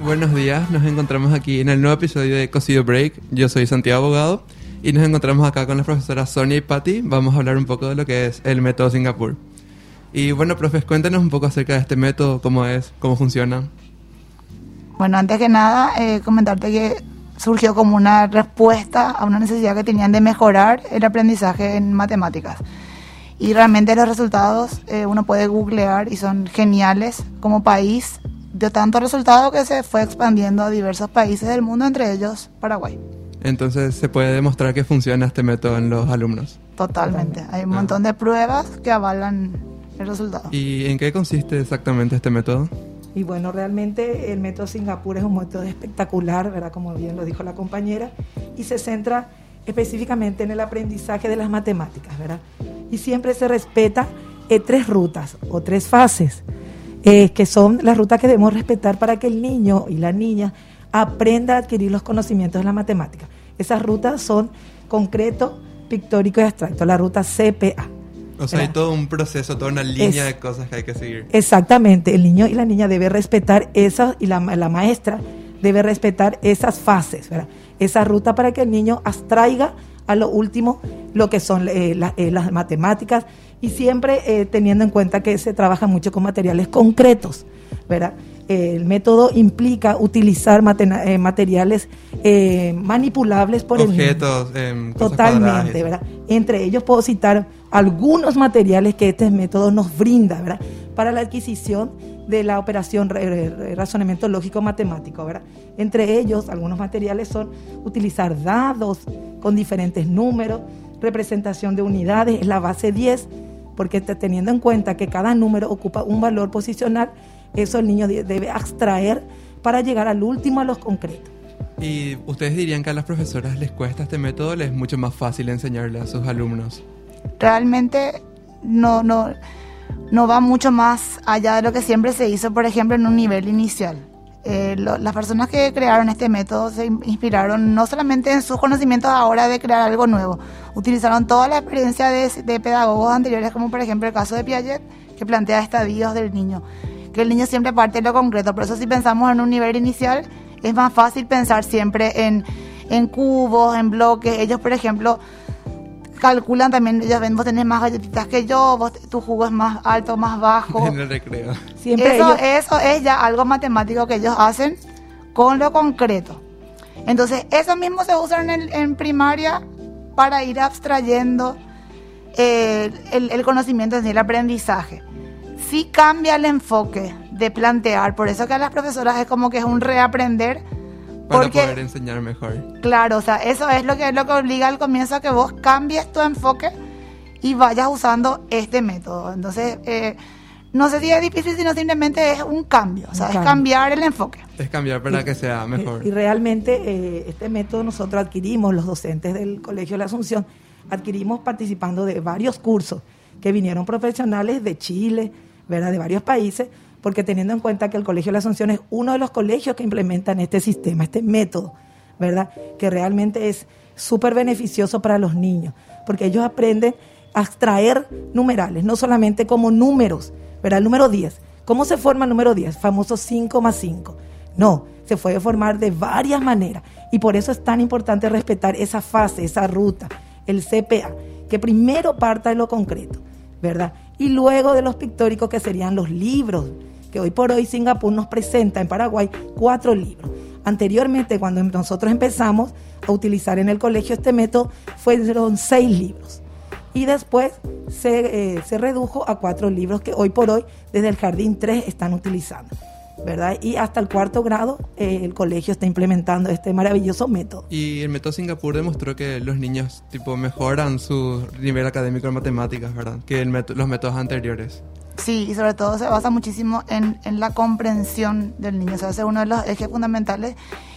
Buenos días, nos encontramos aquí en el nuevo episodio de Cosido Break. Yo soy Santiago Abogado y nos encontramos acá con las profesoras Sonia y Patty. Vamos a hablar un poco de lo que es el método Singapur. Y bueno, profes, cuéntanos un poco acerca de este método, cómo es, cómo funciona. Bueno, antes que nada, eh, comentarte que surgió como una respuesta a una necesidad que tenían de mejorar el aprendizaje en matemáticas. Y realmente los resultados eh, uno puede googlear y son geniales como país. De tanto resultado que se fue expandiendo a diversos países del mundo, entre ellos Paraguay. Entonces se puede demostrar que funciona este método en los alumnos. Totalmente. Hay un montón de pruebas que avalan el resultado. ¿Y en qué consiste exactamente este método? Y bueno, realmente el método Singapur es un método espectacular, ¿verdad? Como bien lo dijo la compañera, y se centra específicamente en el aprendizaje de las matemáticas, ¿verdad? Y siempre se respeta eh, tres rutas o tres fases, eh, que son las rutas que debemos respetar para que el niño y la niña aprenda a adquirir los conocimientos de la matemática. Esas rutas son concreto, pictórico y abstracto, la ruta CPA. O sea, hay todo un proceso, toda una línea Es- de cosas que hay que seguir. Exactamente, el niño y la niña debe respetar esas, y la, la maestra debe respetar esas fases, ¿verdad? Esa ruta para que el niño abstraiga a lo último lo que son eh, la- eh, las matemáticas y siempre eh, teniendo en cuenta que se trabaja mucho con materiales concretos, ¿verdad? El método implica utilizar eh, materiales eh, manipulables por el. Objetos, em, cuadradas y Totalmente. ¿verdad? Entre ellos puedo citar algunos materiales que este método nos brinda, ¿verdad? Para la adquisición de la operación razonamiento lógico matemático, ¿verdad? Entre ellos, algunos materiales son utilizar dados con diferentes números, representación de unidades, es la base 10, porque te- teniendo en cuenta que cada número ocupa un valor posicional, eso el niño de- debe abstraer para llegar al último, a los concretos. ¿Y ustedes dirían que a las profesoras les cuesta este método o les es mucho más fácil enseñarle a sus alumnos? realmente no, no, no va mucho más allá de lo que siempre se hizo, por ejemplo, en un nivel inicial. Eh, lo- las personas que crearon este método se in- inspiraron no solamente en sus conocimientos ahora de crear algo nuevo, utilizaron toda la experiencia de, de pedagogos anteriores, como por ejemplo el caso de Piaget, que plantea estadios del niño, que el niño siempre parte de lo concreto, por eso si pensamos en un nivel inicial, es más fácil pensar siempre en, en cubos, en bloques. Ellos, por ejemplo, calculan también, ellos ven, vos tenés más galletitas que yo, vos, tu jugo es más alto, más bajo. en el recreo. Siempre Eso, ellos- eso es ya algo matemático que ellos hacen con lo concreto. Entonces, eso mismo se usa en, el- en primaria para ir abstrayendo eh, el, el conocimiento, es decir, el aprendizaje. Sí cambia el enfoque de plantear, por eso que a las profesoras es como que es un reaprender. Para Porque poder enseñar mejor. Claro, o sea, eso es lo que, lo que obliga al comienzo a que vos cambies tu enfoque y vayas usando este método. Entonces, eh, no sé si es difícil, sino simplemente es un cambio, o sea, es cambiar el enfoque. Es cambiar para que sea mejor. Y, y realmente eh, este método nosotros adquirimos, los docentes del Colegio de la Asunción, adquirimos participando de varios cursos que vinieron profesionales de Chile, ¿verdad? de varios países, porque teniendo en cuenta que el Colegio de la Asunción es uno de los colegios que implementan este sistema, este método, ¿verdad? Que realmente es súper beneficioso para los niños, porque ellos aprenden a extraer numerales, no solamente como números, ¿verdad? El número 10. ¿Cómo se forma el número 10? Famoso 5 más 5. No, se puede formar de varias maneras. Y por eso es tan importante respetar esa fase, esa ruta, el CPA, que primero parta de lo concreto, ¿verdad? Y luego de los pictóricos que serían los libros, que hoy por hoy Singapur nos presenta en Paraguay cuatro libros. Anteriormente, cuando nosotros empezamos a utilizar en el colegio este método, fueron seis libros. Y después se, eh, se redujo a cuatro libros que hoy por hoy desde el jardín 3 están utilizando. ¿Verdad? Y hasta el cuarto grado eh, el colegio está implementando este maravilloso método. Y el método Singapur demostró que los niños tipo mejoran su nivel académico en matemáticas, ¿verdad? Que el los métodos anteriores. Sí, y sobre todo se basa muchísimo en, en la comprensión del niño. O sea, ese es uno de los ejes fundamentales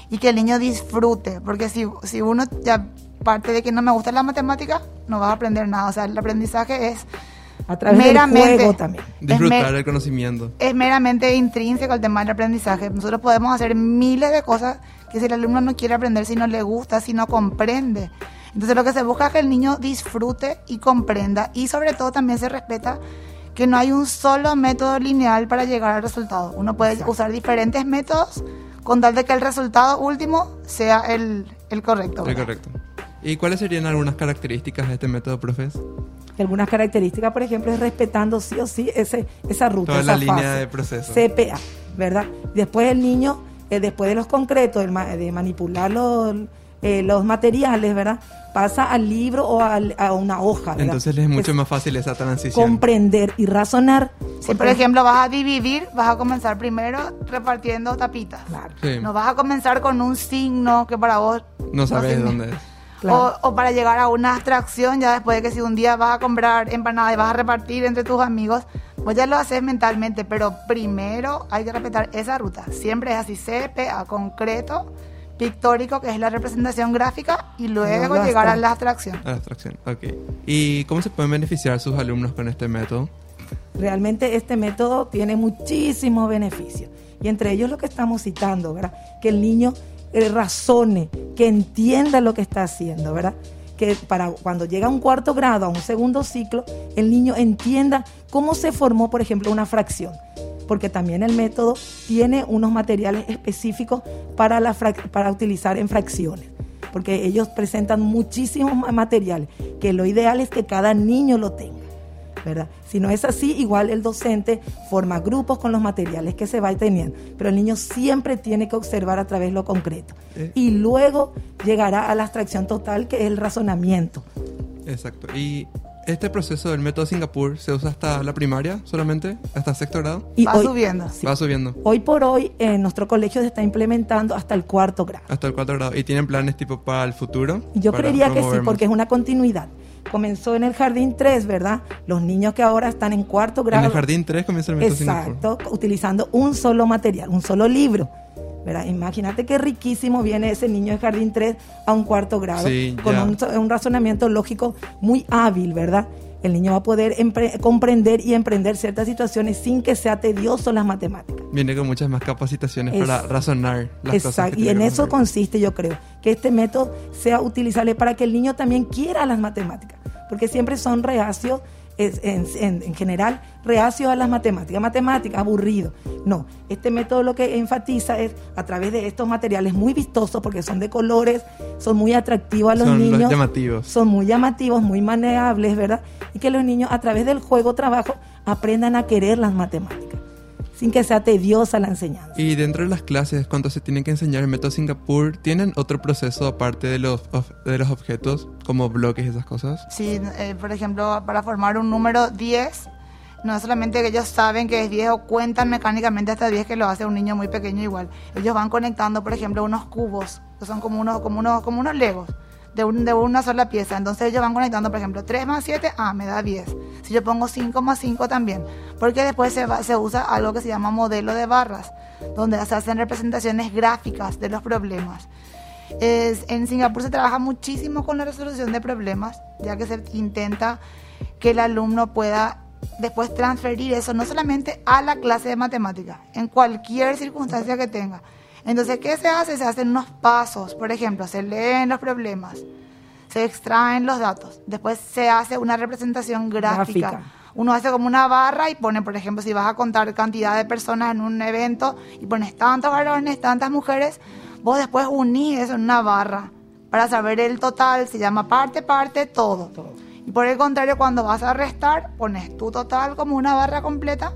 y que el niño disfrute. Porque si, si uno ya parte de que no me gusta la matemática, no vas a aprender nada. O sea, el aprendizaje es A través Meramente. del juego también. Disfrutar me- el conocimiento. es meramente intrínseco el tema del aprendizaje. Nosotros podemos hacer miles de cosas que si el alumno no quiere aprender, si no le gusta, si no comprende. Entonces lo que se busca es que el niño disfrute y comprenda y sobre todo también se respeta que no hay un solo método lineal para llegar al resultado. Uno puede usar diferentes métodos con tal de que el resultado último sea el, el correcto. ¿verdad? correcto. ¿Y cuáles serían algunas características de este método, profes? Y algunas características, por ejemplo, es respetando sí o sí ese, esa ruta, Toda esa la línea de proceso. CPA, ¿verdad? Después el niño, eh, después de los concretos, el ma- de manipular los, eh, los materiales, ¿verdad? Pasa al libro o al- a una hoja, ¿verdad? Entonces les es mucho Es más fácil esa transición. comprender y razonar. Si por ejemplo vas a dividir, vas a comenzar primero repartiendo tapitas. Claro. Sí. No vas a comenzar con un signo que para vos No sabes de dónde es. Claro. O, o para llegar a una abstracción, ya después de que si un día vas a comprar empanadas y vas a repartir entre tus amigos, pues ya lo haces mentalmente, pero primero hay que respetar esa ruta. Siempre es así, CPA, concreto, pictórico, que es la representación gráfica, y luego llegar a la abstracción. A la abstracción, ok. ¿Y cómo se pueden beneficiar sus alumnos con este método? Realmente este método tiene muchísimos beneficios. Y entre ellos lo que estamos citando, ¿verdad? Que el niño razone, que entienda lo que está haciendo, ¿verdad? Que para cuando llega a un cuarto grado, a un segundo ciclo, el niño entienda cómo se formó, por ejemplo, una fracción. Porque también el método tiene unos materiales específicos para, la para utilizar en fracciones. Porque ellos presentan muchísimos ma- materiales, que lo ideal es que cada niño lo tenga. ¿Verdad? Si no es así, igual el docente forma grupos con los materiales que se va teniendo, pero el niño siempre tiene que observar a través de lo concreto. Eh. Y luego llegará a la abstracción total, que es el razonamiento. Exacto. ¿Y este proceso del método Singapur se usa hasta la primaria solamente? ¿Hasta sexto grado? Y Va hoy, subiendo. sí. Va subiendo. hoy por hoy, en nuestro colegio se está implementando hasta el cuarto grado. Hasta el cuarto grado. ¿Y tienen planes tipo para el futuro? Yo Para creería que sí, porque es una continuidad. Comenzó en el jardín 3, ¿verdad? Los niños que ahora están en cuarto En grado. el jardín 3 comienza el método Singapur. Exacto, utilizando un solo material, un solo libro. ¿verdad? Imagínate qué riquísimo viene ese niño de jardín 3 a un cuarto grado, Sí, con un, un razonamiento lógico muy hábil, ¿verdad? El niño va a poder empre- comprender y emprender ciertas situaciones sin que sea tedioso las matemáticas. Viene con muchas más capacitaciones Es- para razonar las cosas. Exacto, que y en eso consiste, yo creo, que este método sea utilizable para que el niño también quiera las matemáticas, porque siempre son reacios, es- en, en- en general, reacios a las matemáticas, matemáticas, aburrido. No, este método lo que enfatiza es a través de estos materiales muy vistosos, porque son de colores, son muy atractivos a los Son los niños. llamativos. Son muy llamativos, muy maneables, ¿verdad? Y que los niños a través del juego, trabajo, aprendan a querer las matemáticas, sin que sea tediosa la enseñanza. Y dentro de las clases, cuando se tienen que enseñar el método Singapur, ¿tienen otro proceso aparte de los, of- de los objetos, como bloques y esas cosas? Si, eh, por ejemplo, para formar un número 10, no es solamente que ellos saben que es 10 o cuentan mecánicamente hasta 10, que lo hace un niño muy pequeño igual. Ellos van conectando, por ejemplo, unos cubos, que son como unos, como unos, como unos legos, de, un- de una sola pieza. Entonces ellos van conectando, por ejemplo, 3 más 7, ah, me da 10. Si yo pongo 5 más 5 también. Porque después se, va- se usa algo que se llama modelo de barras, donde se hacen representaciones gráficas de los problemas. En Singapur se trabaja muchísimo con la resolución de problemas, ya que se intenta que el alumno pueda después transferir eso no solamente a la clase de matemática, en cualquier circunstancia que tenga. Entonces, ¿qué se hace? Se hacen unos pasos, por ejemplo, se leen los problemas, se extraen los datos, después se hace una representación gráfica. Gráfica. Uno hace como una barra y pone, por ejemplo, si vas a contar cantidad de personas en un evento y pones tantos varones, tantas mujeres, vos después unís eso en una barra para saber el total, se llama parte, parte, todo. Y por el contrario, cuando vas a restar, pones tu total como una barra completa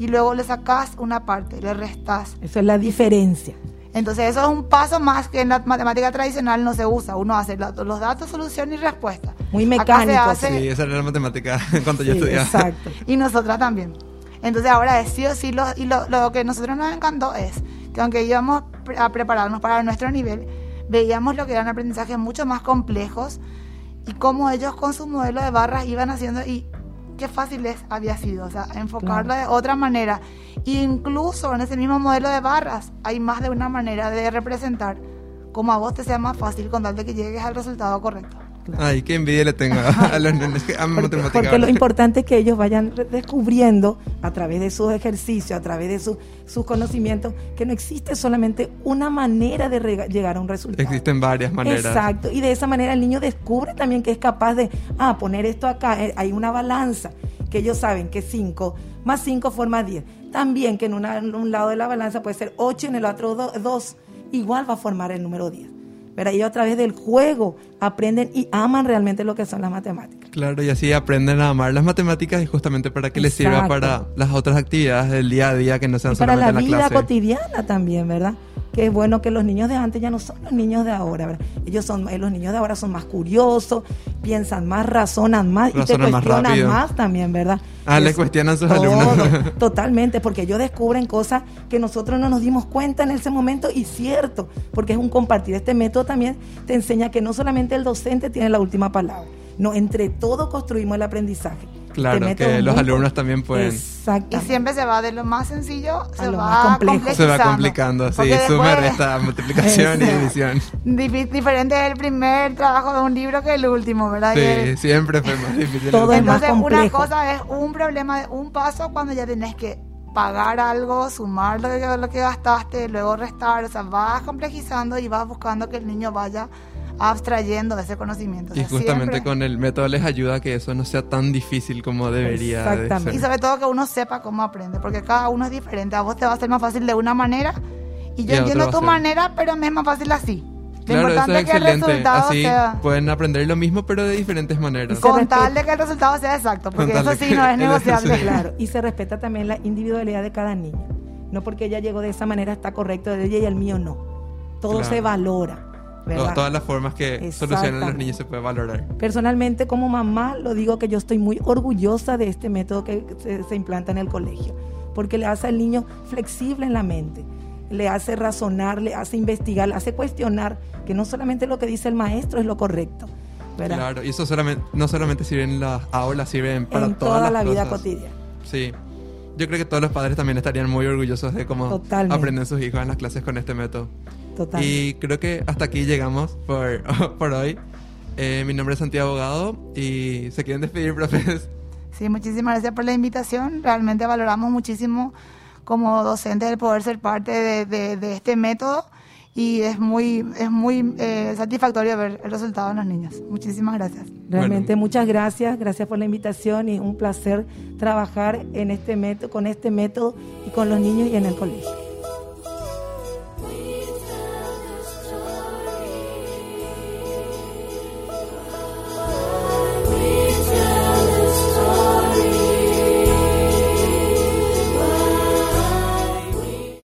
y luego le sacás una parte, le restás. Eso es la diferencia. Entonces eso es un paso más que en la matemática tradicional no se usa. Uno hace los datos, solución y respuesta. Muy Acá se mecánico, hace- Sí, esa era la matemática cuando yo Sí, estudiaba. exacto. y nosotras también. Entonces ahora es sí o sí, lo, y lo, lo que a nosotros nos encantó es que aunque íbamos a prepararnos para nuestro nivel, veíamos lo que eran aprendizajes mucho más complejos y cómo ellos con su modelo de barras iban haciendo y qué fácil es, había sido, o sea, enfocarlo de otra manera. Incluso en ese mismo modelo de barras hay más de una manera de representar como a vos te sea más fácil con tal de que llegues al resultado correcto. Ay, qué envidia le tengo a los nenes que aman Porque, matemáticas. porque lo importante es que ellos vayan descubriendo a través de sus ejercicios, a través de su- sus conocimientos, que no existe solamente una manera de llegar a un resultado. Existen varias maneras. Exacto, y de esa manera el niño descubre también que es capaz de, ah, poner esto acá, eh, hay una balanza, que ellos saben que 5 más 5 forma 10. También que en, una- en un lado de la balanza puede ser 8 y en el otro 2, igual va a formar el número 10. Pero ellos a través del juego aprenden y aman realmente lo que son las matemáticas. Claro, y así aprenden a amar las matemáticas y justamente para que les sirva para las otras actividades del día a día que no sean Y para solamente la en vida la clase. cotidiana también, ¿verdad? Que es bueno que los niños de antes ya no son los niños de ahora, ¿verdad? Ellos son, eh, los niños de ahora son más curiosos, piensan más, razonan más y te más cuestionan más también, ¿verdad? Ah, le Es cuestionan a sus todo, alumnos. Totalmente, porque ellos descubren cosas que nosotros no nos dimos cuenta en ese momento y cierto, porque es un compartir. Este método también te enseña que no solamente el docente tiene la última palabra, no, entre todos construimos el aprendizaje. Claro, que los alumnos también pueden- Y Exactamente. siempre se va de lo más sencillo, se lo va más complejo. Se complejizando. va complicando, sí, Porque suma, después, resta, multiplicación y Exacto. división. diferente es el primer trabajo de un libro que el último, ¿verdad? Y Sí, el- siempre fue más difícil. Todo es más Entonces, una cosa es un problema de un paso cuando ya tenés que pagar algo, sumar lo que, lo que gastaste, luego restar, o sea, vas complejizando y vas buscando que el niño vaya abstrayendo de ese conocimiento. O Y sea, justamente siempre- con el método les ayuda a que eso no sea tan difícil como debería de Exactamente. Y ser. sobre todo que uno sepa cómo aprende, porque cada uno es diferente. A vos te va a ser más fácil de una manera y yo Y entiendo tu manera, pero me es más fácil así. Lo Claro, importante es es que el excelente. resultado Así sea... pueden aprender lo mismo, pero de diferentes maneras. se Con respeta. tal de que el resultado sea exacto, porque eso de sí no es negociable. Claro, y se respeta también la individualidad de cada niño. No porque ella llegó de esa manera está correcto de ella y el mío no. Todo Claro. se valora. ¿Verdad? Todas las formas que solucionan los niños se puede valorar. Personalmente, como mamá, lo digo que yo estoy muy orgullosa de este método que se, se implanta en el colegio, porque le hace al niño flexible en la mente, le hace razonar, le hace investigar, le hace cuestionar que no solamente lo que dice el maestro es lo correcto, ¿verdad? Claro, y eso solamente, no solamente sirve en las aulas, sirven para en todas toda las la vida cosas. cotidiana. Sí. Yo creo que todos los padres también estarían muy orgullosos de cómo Totalmente. aprenden sus hijos en las clases con este método. Total. Y creo que hasta aquí llegamos por, por hoy. Eh, mi nombre es Santiago Abogado y se quieren despedir, profes. Sí, muchísimas gracias por la invitación. Realmente valoramos muchísimo como docentes el poder ser parte de, de- de este método y es muy, es muy eh, satisfactorio ver el resultado en los niños. Muchísimas gracias. Realmente Bueno. muchas gracias, gracias por la invitación y un placer trabajar en este método, con este método y con los niños y en el colegio.